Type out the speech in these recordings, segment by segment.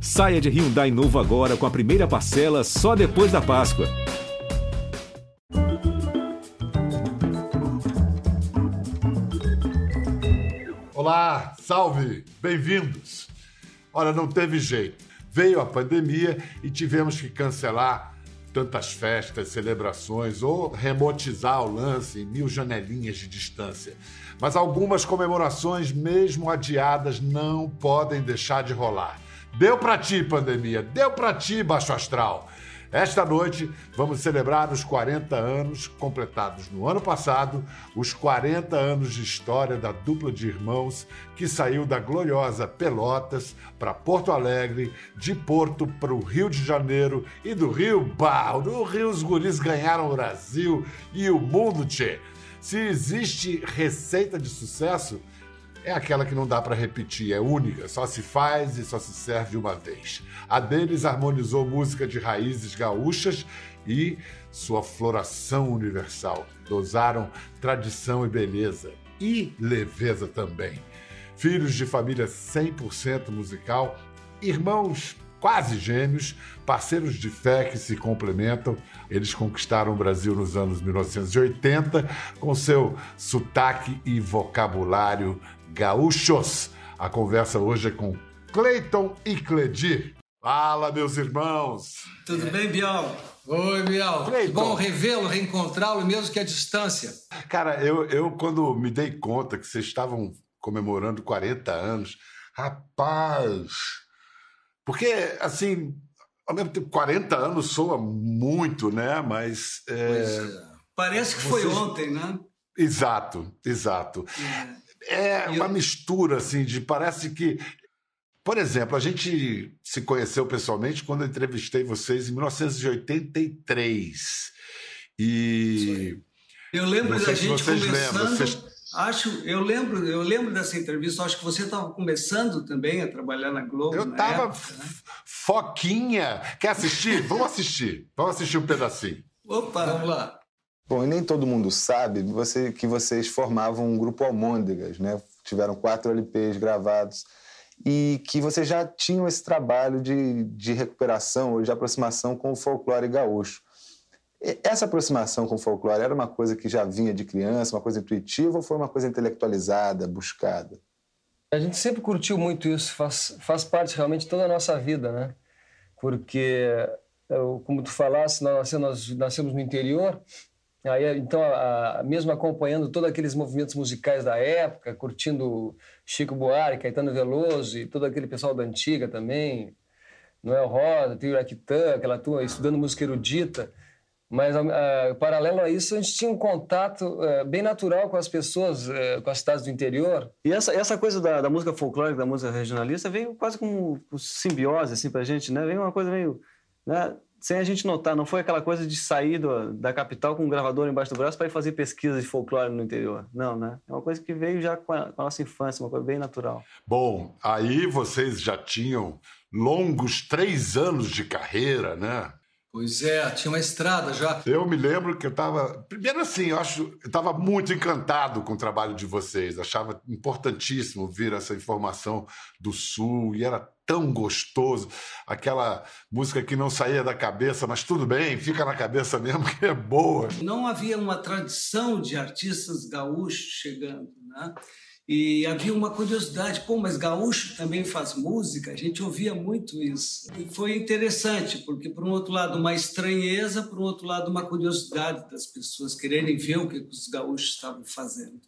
Saia de Hyundai novo agora com a primeira parcela só depois da Páscoa. Olá, salve, bem-vindos. Olha, não teve jeito. Veio a pandemia e tivemos que cancelar tantas festas, celebrações ou remotizar o lance em mil janelinhas de distância. Mas algumas comemorações, mesmo adiadas, não podem deixar de rolar. Deu para ti, pandemia, deu para ti, baixo astral. Esta noite vamos celebrar os 40 anos completados no ano passado, os 40 anos de história da dupla de irmãos que saiu da gloriosa Pelotas para Porto Alegre, de Porto para o Rio de Janeiro e do Rio, bah, do Rio os guris ganharam o Brasil e o mundo, tchê. Se existe receita de sucesso, é aquela que não dá para repetir, é única, só se faz e só se serve uma vez. A deles harmonizou música de raízes gaúchas e sua floração universal. Dosaram tradição e beleza, e leveza também. Filhos de família 100% musical, irmãos quase gêmeos, parceiros de fé que se complementam. Eles conquistaram o Brasil nos anos 1980 com seu sotaque e vocabulário gaúchos. A conversa hoje é com Cleiton e Cledir. Fala, meus irmãos! Tudo bem, Bial? Oi, Bial. Cleiton. Bom revê-lo, reencontrá-lo, mesmo que à distância. Cara, eu, eu quando me dei conta que vocês estavam comemorando 40 anos, rapaz... Porque, assim, ao mesmo tempo, 40 anos soa muito, né? Mas... É... É. Parece que vocês... foi ontem, né? Exato, exato. É. É uma mistura, assim, de parece que. Por exemplo, a gente se conheceu pessoalmente quando eu entrevistei vocês em 1983. E. Eu lembro da gente vocês começando. Lembram, vocês... Acho, eu lembro, eu lembro dessa entrevista. Acho que você estava começando também a trabalhar na Globo. Eu estava né? foquinha. Quer assistir? Vamos assistir. Vamos assistir um pedacinho. Opa, vamos lá. Bom, e nem todo mundo sabe você, que vocês formavam um grupo Almôndegas, né? Tiveram quatro LPs gravados e que vocês já tinham esse trabalho de, de recuperação ou de aproximação com o folclore gaúcho. Essa aproximação com o folclore era uma coisa que já vinha de criança, uma coisa intuitiva ou foi uma coisa intelectualizada, buscada? A gente sempre curtiu muito isso, faz, faz parte realmente de toda a nossa vida, né? Porque, como tu falaste, nós, nós nascemos no interior Aí, então, a, a, mesmo acompanhando todos aqueles movimentos musicais da época, curtindo Chico Buarque, Caetano Veloso e todo aquele pessoal da antiga também, Noel Rosa, Trio Aquitã, aquela turma estudando música erudita. Mas, a, paralelo a isso, a gente tinha um contato é, bem natural com as pessoas, é, com as cidades do interior. E essa, essa coisa da, da música folclórica, da música regionalista, veio quase como simbiose, assim, pra gente, né? Veio uma coisa meio... Né? sem a gente notar, não foi aquela coisa de sair do, da capital com um gravador embaixo do braço para ir fazer pesquisa de folclore no interior. Não, né? É uma coisa que veio já com a, com a nossa infância, uma coisa bem natural. Bom, aí vocês já tinham longos três anos de carreira, né? Pois é, tinha uma estrada já. Eu me lembro que eu estava. Primeiro, assim, eu acho. Eu estava muito encantado com o trabalho de vocês. Achava importantíssimo vir essa informação do Sul e era tão gostoso. Aquela música que não saía da cabeça, mas tudo bem, fica na cabeça mesmo, que é boa. Não havia uma tradição de artistas gaúchos chegando, né? E havia uma curiosidade, pô, mas gaúcho também faz música? A gente ouvia muito isso. E foi interessante, porque, por um outro lado, uma estranheza, por um outro lado, uma curiosidade das pessoas quererem ver o que os gaúchos estavam fazendo.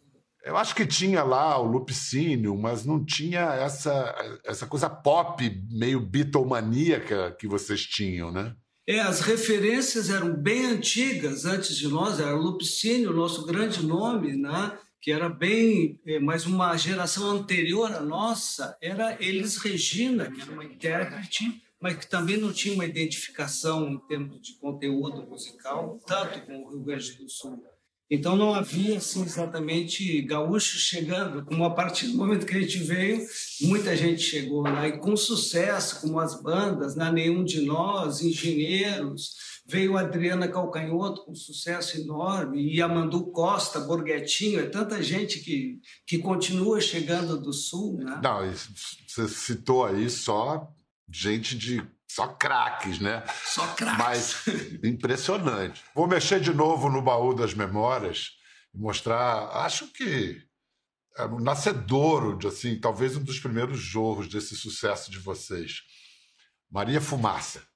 Eu acho que tinha lá o Lupicínio, mas não tinha essa, essa coisa pop, meio bitomaníaca que vocês tinham, né? É, as referências eram bem antigas antes de nós, era o Lupicínio, o nosso grande nome, né? Que era bem, é, mas uma geração anterior à nossa, era Elis Regina, que era uma intérprete, mas que também não tinha uma identificação em termos de conteúdo musical, tanto com o Rio Grande do Sul. Então não havia assim, exatamente gaúchos chegando, como a partir do momento que a gente veio, muita gente chegou lá, e com sucesso, como as bandas, né? Nenhum de Nós, Engenheiros, Veio a Adriana Calcanhoto com sucesso enorme, e a Mandu Costa, Borguetinho, é tanta gente que, que continua chegando do Sul. Né? Não, você citou aí só gente de só craques, né? Só craques. Mas impressionante. Vou mexer de novo no baú das memórias e mostrar, acho que é um nascedouro de assim, talvez um dos primeiros jorros desse sucesso de vocês. Maria Fumaça.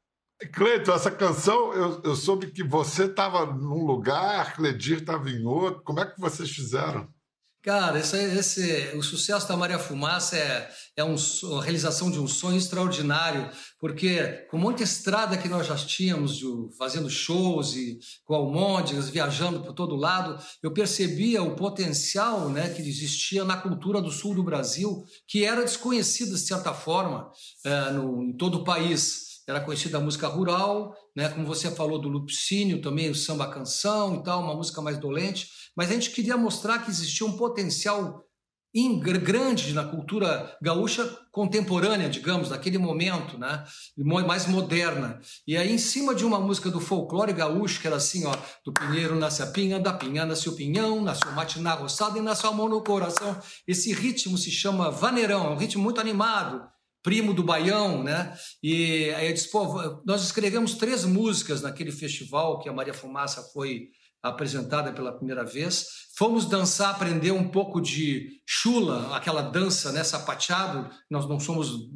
Cleiton, essa canção, eu, eu soube que você estava num lugar, Cledir estava em outro. Como é que vocês fizeram? Cara, esse, esse, o sucesso da Maria Fumaça é, é um, a realização de um sonho extraordinário, porque com muita estrada que nós já tínhamos, de, fazendo shows e com almôndegas, viajando por todo lado, eu percebia o potencial né, que existia na cultura do sul do Brasil, que era desconhecida, de certa forma, é, no, em todo o país era conhecida a música rural, né? como você falou do Lupicínio, também o samba canção e tal, uma música mais dolente, mas a gente queria mostrar que existia um potencial grande na cultura gaúcha contemporânea, digamos, naquele momento, né? mais moderna. E aí, em cima de uma música do folclore gaúcho, que era assim, ó, do pinheiro nasce a pinha, da pinha nasce o pinhão, nasce o mate na roçada e nasce a mão no coração. Esse ritmo se chama vaneirão, é um ritmo muito animado, primo do Baião, né? E aí eu disse, pô, nós escrevemos três músicas naquele festival que a Maria Fumaça foi apresentada pela primeira vez. Fomos dançar, aprender um pouco de chula, aquela dança, né, sapateado. Nós não somos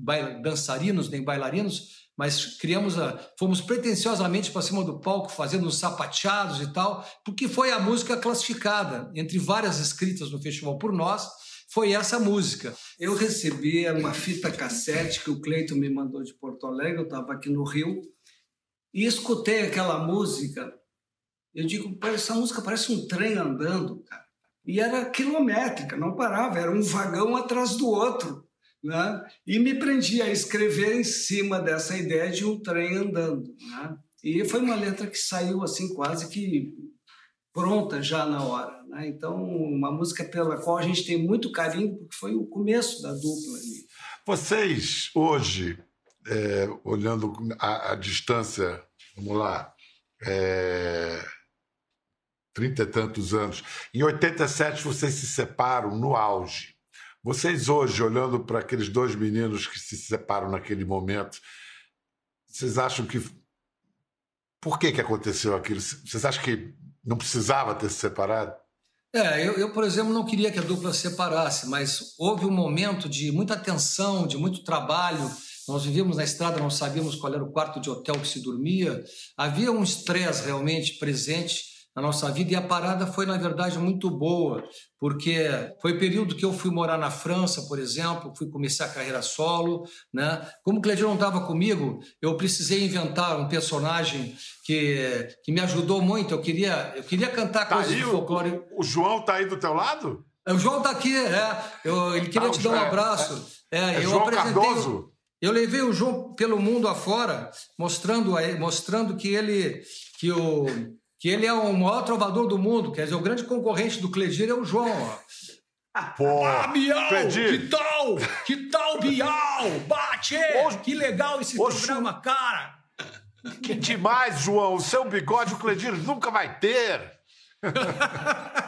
dançarinos nem bailarinos, mas criamos a, fomos pretensiosamente para cima do palco fazendo os sapateados e tal, porque foi a música classificada entre várias escritas no festival por nós foi essa música. Eu recebi uma fita cassete que o Cleiton me mandou de Porto Alegre, eu estava aqui no Rio, e escutei aquela música. Eu digo, essa música parece um trem andando, cara. E era quilométrica, não parava, era um vagão atrás do outro. Né? E me prendi a escrever em cima dessa ideia de um trem andando. Né? E foi uma letra que saiu assim quase que pronta já na hora. Né? Então, uma música pela qual a gente tem muito carinho, porque foi o começo da dupla ali. Vocês, hoje, é, olhando a, a, distância, vamos lá, é, trinta e tantos anos, em 87 vocês se separam no auge. Vocês hoje, olhando para aqueles dois meninos que se separam naquele momento, vocês acham que. Por que, que aconteceu aquilo? Vocês acham que não precisava ter se separado? É, eu, eu, por exemplo, não queria que a dupla se separasse, mas houve um momento de muita tensão, de muito trabalho. Nós vivíamos na estrada, não sabíamos qual era o quarto de hotel que se dormia. Havia um estresse realmente presente na nossa vida e a parada foi na verdade muito boa porque foi o período que eu fui morar na França por exemplo fui começar a carreira solo né? Como o Cleiton não estava comigo eu precisei inventar um personagem que, que me ajudou muito. Eu queria eu queria cantar tá coisas aí, de folclore. o, o João tá aí do teu lado? É, o João tá aqui é. Eu, ele queria ah, te dar um é, abraço. é, é, é eu João apresentei Cardoso? eu levei o João pelo mundo afora mostrando mostrando que ele que o que ele é o maior trovador do mundo, quer dizer, o grande concorrente do Cledir é o João. Ó. Pô, ah, Bial! Cledir. Que tal? Que tal, Bial? Bate! que legal esse programa, cara! Que demais, João! O seu bigode o Cledir nunca vai ter!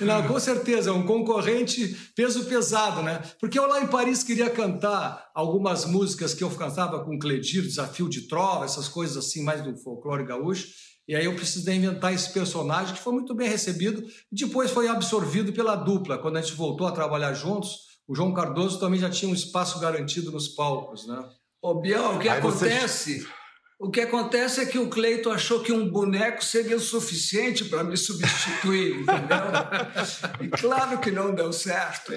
Não, com certeza, é um concorrente peso pesado, né? Porque eu lá em Paris queria cantar algumas músicas que eu cantava com o Cledir, Desafio de Trova, essas coisas assim, mais do folclore gaúcho. E aí eu precisei inventar esse personagem que foi muito bem recebido. Depois foi absorvido pela dupla. Quando a gente voltou a trabalhar juntos, o João Cardoso também já tinha um espaço garantido nos palcos, né? Ô, Biel, o que aí acontece? Você... O que acontece é que o Cleito achou que um boneco seria o suficiente para me substituir, entendeu? e claro que não deu certo.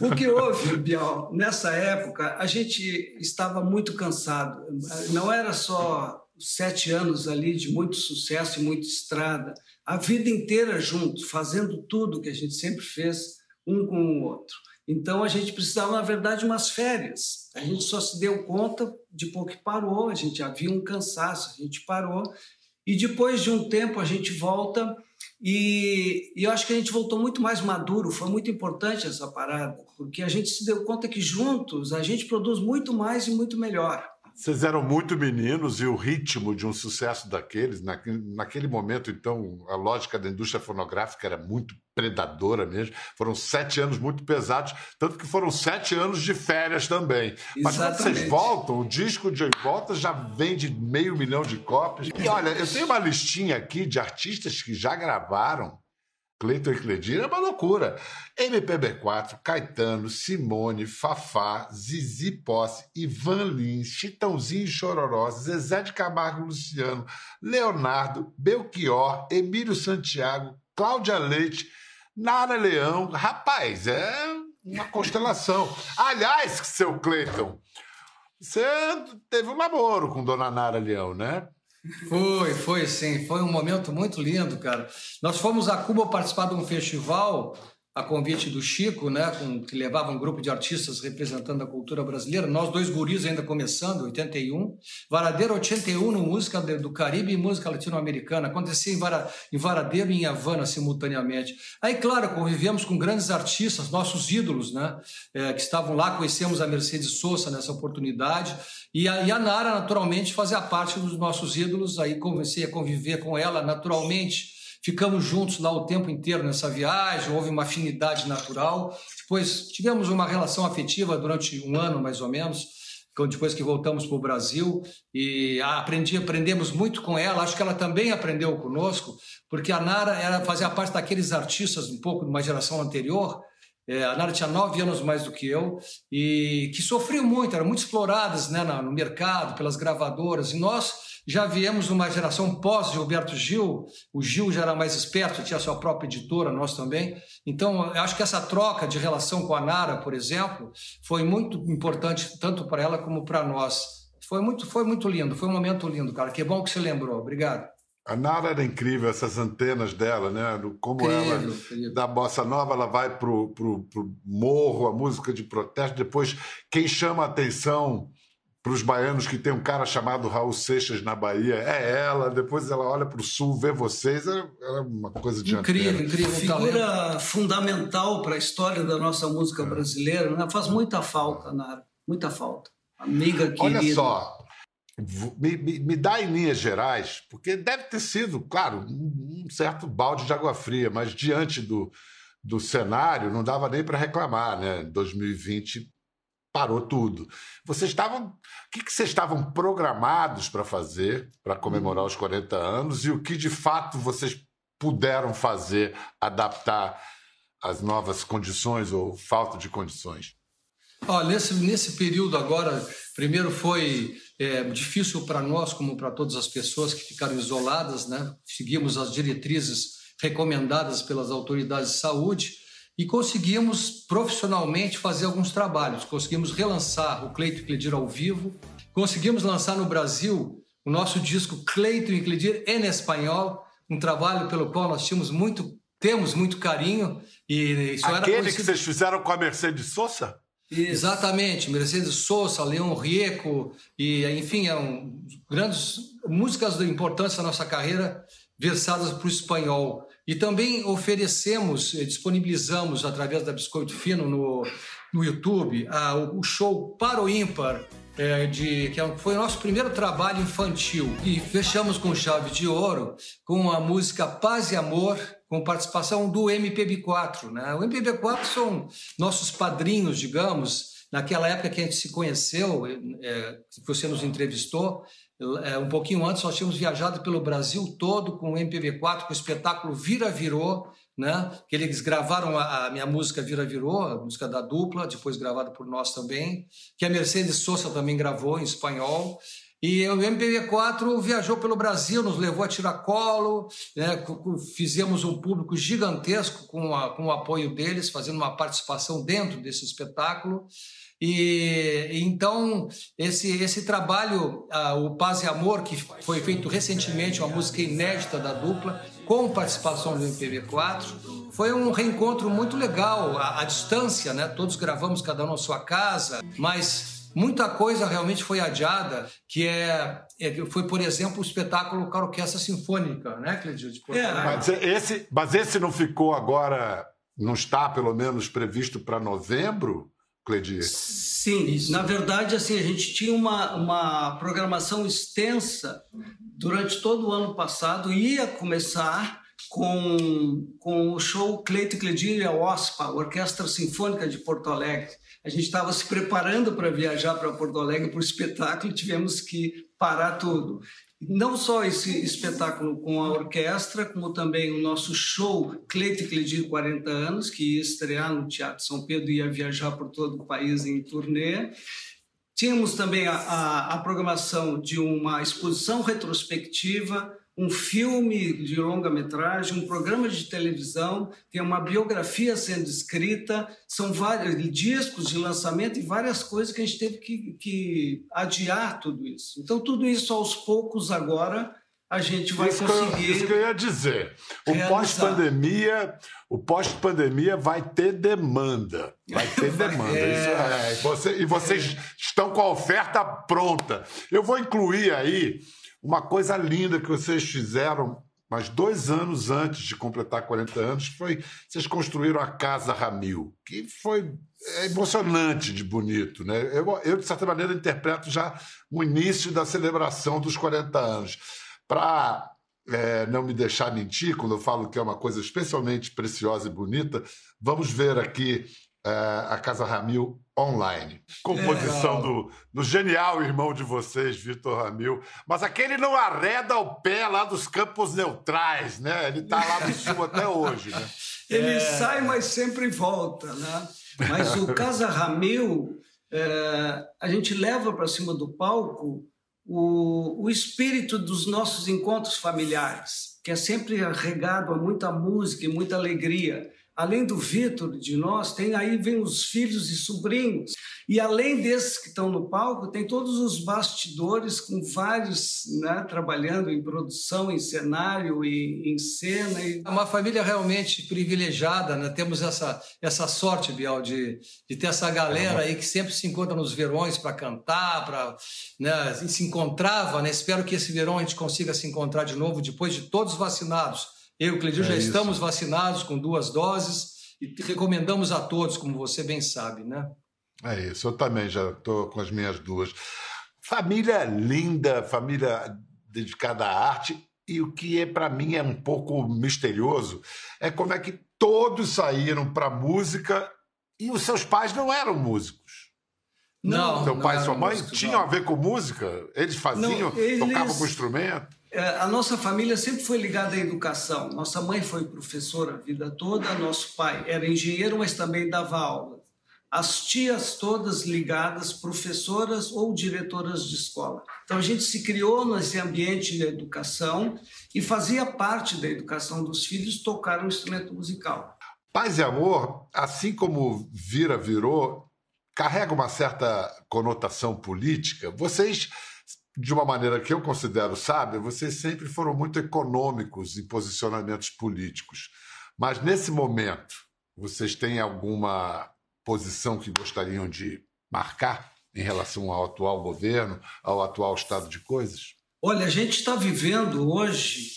O que houve, Biel, nessa época, a gente estava muito cansado. Não era só sete anos ali de muito sucesso e muita estrada, a vida inteira junto, fazendo tudo que a gente sempre fez, um com o outro. Então a gente precisava, na verdade, umas férias. A gente só se deu conta depois que parou, a gente havia um cansaço, a gente parou. E depois de um tempo a gente volta e, e, eu acho que a gente voltou muito mais maduro. Foi muito importante essa parada, porque a gente se deu conta que juntos a gente produz muito mais e muito melhor. Vocês eram muito meninos e o ritmo de um sucesso daqueles, naquele momento, então, a lógica da indústria fonográfica era muito predadora mesmo. Foram sete anos muito pesados, tanto que foram sete anos de férias também. Exatamente. Mas quando vocês voltam, o disco de volta já vende meio milhão de cópias. E olha, eu tenho uma listinha aqui de artistas que já gravaram Cleiton e é uma loucura. MPB4, Caetano, Simone, Fafá, Zizi Posse, Ivan Lins, Chitãozinho Chororó, Zezé de Camargo Luciano, Leonardo, Belchior, Emílio Santiago, Cláudia Leite, Nara Leão. Rapaz, é uma constelação. Aliás, seu Cleiton, você teve um namoro com Dona Nara Leão, né? Foi, foi sim. Foi um momento muito lindo, cara. Nós fomos a Cuba participar de um festival a convite do Chico, né, com, que levava um grupo de artistas representando a cultura brasileira. Nós dois guris ainda começando, 81. Varadeiro 81 no música do Caribe e música latino-americana. Acontecia em, Vara, em Varadeiro e em Havana simultaneamente. Aí, claro, convivemos com grandes artistas, nossos ídolos, né, é, que estavam lá. Conhecemos a Mercedes Sosa nessa oportunidade. E a, e a Nara, naturalmente, fazia parte dos nossos ídolos. Aí comecei a conviver com ela naturalmente Ficamos juntos lá o tempo inteiro nessa viagem, houve uma afinidade natural. Depois tivemos uma relação afetiva durante um ano, mais ou menos, depois que voltamos para o Brasil. E aprendi, aprendemos muito com ela. Acho que ela também aprendeu conosco, porque a Nara era, fazia parte daqueles artistas um pouco de uma geração anterior. É, a Nara tinha nove anos mais do que eu e que sofriam muito, eram muito exploradas né, no mercado, pelas gravadoras. E nós já viemos uma geração pós-Gilberto Gil, o Gil já era mais esperto, tinha sua própria editora, nós também. Então, eu acho que essa troca de relação com a Nara, por exemplo, foi muito importante, tanto para ela como para nós. Foi muito, foi muito lindo, foi um momento lindo, cara. Que bom que você lembrou. Obrigado. A Nara era incrível, essas antenas dela, né? Como ela, da bossa nova, ela vai pro, pro, pro morro, a música de protesto. Depois, quem chama a atenção para os baianos que tem um cara chamado Raul Seixas na Bahia, é ela. Depois ela olha para o sul, vê vocês, é, é uma coisa de Incrível, incrível. Figura fundamental para a história da nossa música é. brasileira. Né? Faz muita falta, Nara, muita falta. Amiga querida. Olha só, me, me, me, dá em linhas gerais, porque deve ter sido, claro, um certo balde de água fria, mas diante do, do cenário não dava nem para reclamar, né? 2020 parou tudo. Vocês estavam. O que, que vocês estavam programados para fazer para comemorar os 40 anos e o que de fato vocês puderam fazer, adaptar às novas condições ou falta de condições? Olha, nesse, nesse período agora, primeiro foi é, difícil para nós, como para todas as pessoas que ficaram isoladas, né? Seguimos as diretrizes recomendadas pelas autoridades de saúde e conseguimos profissionalmente fazer alguns trabalhos. Conseguimos relançar o Cleito e Cledir ao vivo, conseguimos lançar no Brasil o nosso disco Cleito e Cledir em espanhol, um trabalho pelo qual nós tínhamos muito, temos muito carinho. E isso Aquele era que vocês fizeram com a Mercedes Sosa? Exatamente, Mercedes Sosa, Leão Rieco, e enfim, eram grandes músicas de importância da nossa carreira versadas para o espanhol. E também oferecemos, eh, disponibilizamos através da Biscoito Fino no, no YouTube a, o show Para o Ímpar, é, de, que é foi o nosso primeiro trabalho infantil. E fechamos com chave de ouro com a música Paz e Amor, com participação do MPB4. Né? O MPB4 são nossos padrinhos, digamos, naquela época que a gente se conheceu, é, você nos entrevistou, um pouquinho antes, nós tínhamos viajado pelo Brasil todo com o MPB4, com o espetáculo Vira Virou, né? que eles gravaram a, a, minha música Vira Virou, a música da dupla, depois gravada por nós também, que a Mercedes Sosa também gravou em espanhol. E o MPB4 viajou pelo Brasil, nos levou a tiracolo, né? fizemos um público gigantesco com, a, com o apoio deles, fazendo uma participação dentro desse espetáculo. E então esse esse trabalho, uh, o Paz e Amor, que foi feito recentemente, uma música inédita da dupla, com participação do MPB4, foi um reencontro muito legal, à, à distância, né? Todos gravamos cada um na sua casa, mas muita coisa realmente foi adiada, que é, é foi, por exemplo, o espetáculo com a Orquestra Sinfônica, né, Cledio? É, mas esse, mas esse não ficou agora, não está pelo menos previsto para novembro? Cledir? Sim, Isso. na verdade, assim, a gente tinha uma, uma programação extensa durante todo o ano passado, ia começar com, com o show Cleito Cledir e a OSPA, Orquestra Sinfônica de Porto Alegre. A gente estava se preparando para viajar para Porto Alegre para o espetáculo e tivemos que parar tudo. Não só esse espetáculo com a orquestra, como também o nosso show Cleito Cledir 40 anos, que ia estrear no Teatro São Pedro e ia viajar por todo o país em turnê. Tínhamos também a, a, a programação de uma exposição retrospectiva um filme de longa-metragem, um programa de televisão, tem uma biografia sendo escrita, são vários discos de lançamento e várias coisas que a gente teve que, que adiar tudo isso. Então, tudo isso aos poucos agora a gente vai isso conseguir. Que eu, isso que eu ia dizer. O pós-pandemia, o pós-pandemia vai ter demanda. Vai ter demanda. É. É. Você, e vocês estão com a oferta pronta. Eu vou incluir aí uma coisa linda que vocês fizeram, mas dois anos antes de completar 40 anos, foi vocês construíram a Casa Ramil, que foi é emocionante de bonito. Né? Eu, eu, de certa maneira, interpreto já o início da celebração dos 40 anos. Para é, não me deixar mentir, quando eu falo que é uma coisa especialmente preciosa e bonita, vamos ver aqui a Casa Ramil online. Composição do, do, genial irmão de vocês, Vitor Ramil. Mas aquele não arreda o pé lá dos campos neutrais, né? Ele está lá no sul até hoje, né? Ele é... sai, mas sempre volta, né? Mas o Casa Ramil, é, a gente leva para cima do palco o, o espírito dos nossos encontros familiares, que é sempre regado a muita música e muita alegria além do Vitor de nós, tem aí vem os filhos e sobrinhos. E além desses que estão no palco, tem todos os bastidores com vários né, trabalhando em produção, em cenário e em cena. E... É uma família realmente privilegiada, né? Temos essa, essa sorte, Bial, de, de ter essa galera aí que sempre se encontra nos verões para cantar, para né, se encontrava, né? Espero que esse verão a gente consiga se encontrar de novo depois de todos vacinados eu e o Cleidir é já isso. estamos vacinados com duas doses e recomendamos a todos, como você bem sabe, né? É isso, eu também já estou com as minhas duas. Família linda, família dedicada à arte, e o que é para mim é um pouco misterioso é como é que todos saíram para música e os seus pais não eram músicos. Não. Seu pai e sua mãe tinham não. a ver com música? Eles faziam, não, eles... tocavam com instrumento? É, a nossa família sempre foi ligada à educação. Nossa mãe foi professora a vida toda, nosso pai era engenheiro, mas também dava aula. As tias todas ligadas, professoras ou diretoras de escola. Então a gente se criou nesse ambiente de educação e fazia parte da educação dos filhos tocar um instrumento musical. Paz e amor, assim como vira virou, carrega uma certa conotação política. Vocês de uma maneira que eu considero sábia, vocês sempre foram muito econômicos em posicionamentos políticos. Mas nesse momento, vocês têm alguma posição que gostariam de marcar em relação ao atual governo, ao atual estado de coisas? Olha, a gente está vivendo hoje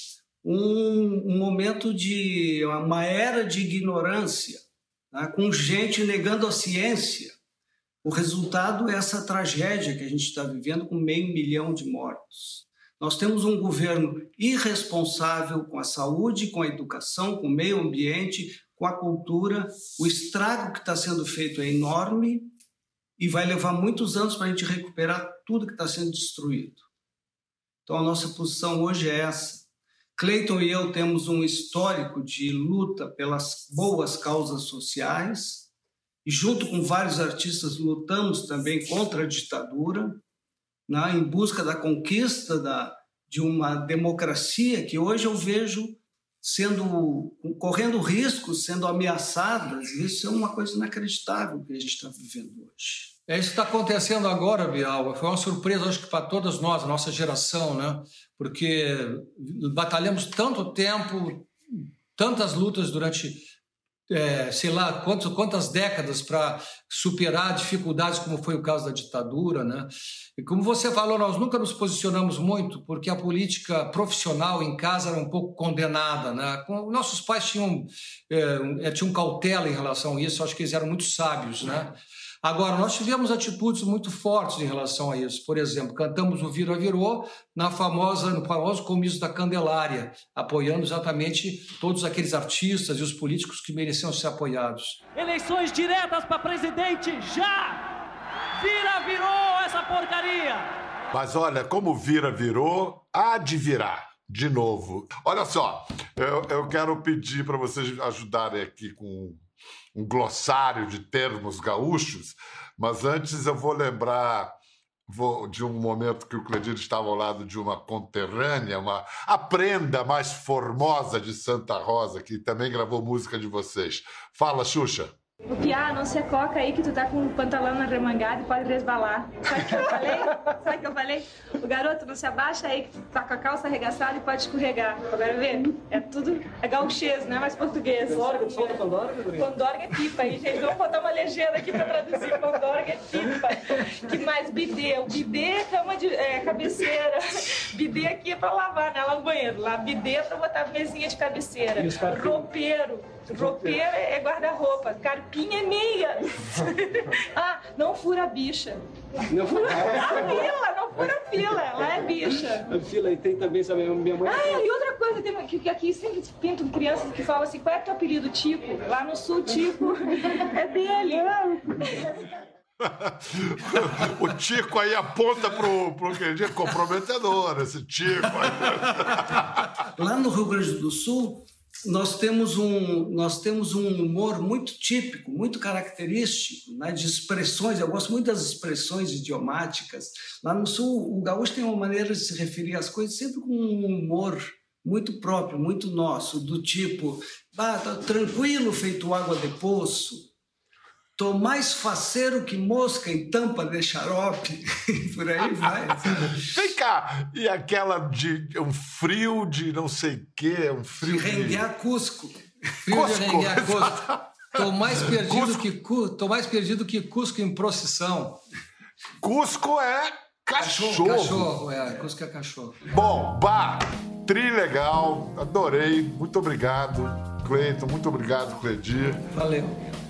um, momento de uma era de ignorância, né? com gente negando a ciência o resultado é essa tragédia que a gente está vivendo com meio milhão de mortos. Nós temos um governo irresponsável com a saúde, com a educação, com o meio ambiente, com a cultura. O estrago que está sendo feito é enorme e vai levar muitos anos para a gente recuperar tudo que está sendo destruído. Então, a nossa posição hoje é essa. Cleiton e eu temos um histórico de luta pelas boas causas sociais e junto com vários artistas lutamos também contra a ditadura, né, em busca da conquista da, de uma democracia que hoje eu vejo sendo correndo riscos, sendo ameaçadas. Isso é uma coisa inacreditável que a gente está vivendo hoje. É isso que está acontecendo agora, Bial. Foi uma surpresa, acho que para todas nós, a nossa geração, né? Porque batalhamos tanto tempo, tantas lutas durante é, sei lá, quantos, quantas décadas para superar dificuldades, como foi o caso da ditadura. Né? E como você falou, nós nunca nos posicionamos muito, porque a política profissional em casa era um pouco condenada. Né? Nossos pais tinham, é, é, tinham cautela em relação a isso, acho que eles eram muito sábios. Né? Agora, nós tivemos atitudes muito fortes em relação a isso. Por exemplo, cantamos o Vira Virou na famosa, no famoso comício da Candelária, apoiando exatamente todos aqueles artistas e os políticos que mereciam ser apoiados. Eleições diretas para presidente já! Vira virou essa porcaria! Mas olha, como vira virou, há de virar de novo. Olha só, eu, eu quero pedir para vocês ajudarem aqui com um glossário de termos gaúchos, mas antes eu vou lembrar vou, de um momento que o Cledir estava ao lado de uma conterrânea, uma a prenda mais formosa de Santa Rosa, que também gravou música de vocês. Fala, Xuxa. O Piá, não se coca aí que tu tá com o pantalão arremangado e pode resbalar. Sabe o que eu falei? Sabe o que eu falei? O garoto, não se abaixa aí que tu tá com a calça arregaçada e pode escorregar. Agora vê, é tudo, é gauchês, não é mais português. Pandorga, tu fala pandorga, Pandorga é pipa aí, gente. Vamos botar uma legenda aqui pra traduzir. Pandorga é pipa. Que mais? Bidê. O bidê é cama de é, cabeceira. Bidê aqui é pra lavar, né? Lá no banheiro. Lá, bidê é pra botar mesinha de cabeceira. Roupeiro. Roupeiro é guarda-roupa. Carpinha é meia. ah, não fura bicha. Não fura a fila, não fura fila. Lá é bicha. A fila e tem também, sabe, minha mãe... Ah, e outra coisa, tem, que, que aqui sempre pintam crianças que falam assim, qual é teu apelido, Tico? Lá no sul, Tico é dele. o Tico aí aponta pro, pro que é comprometedor, esse Tico. Lá no Rio Grande do Sul, nós temos um nós temos um humor muito típico, muito característico, né, de expressões. Eu gosto muito das expressões idiomáticas. Lá no sul, o gaúcho tem uma maneira de se referir às coisas sempre com um humor muito próprio, muito nosso, do tipo, ah, tá tranquilo, feito água de poço. Tô mais faceiro que mosca em tampa de xarope. Por aí vai. Vem cá! E aquela de um frio de não sei o quê, um frio de... Renguear. Cusco. Frio Cusco. de renguear Cusco. Tô mais, perdido que, tô mais perdido que Cusco em procissão. Cusco é cachorro. Cachorro, é. Cusco é cachorro. Bom, Bah, tri legal, adorei. Muito obrigado, Cleiton. Muito obrigado, Cledir. Valeu.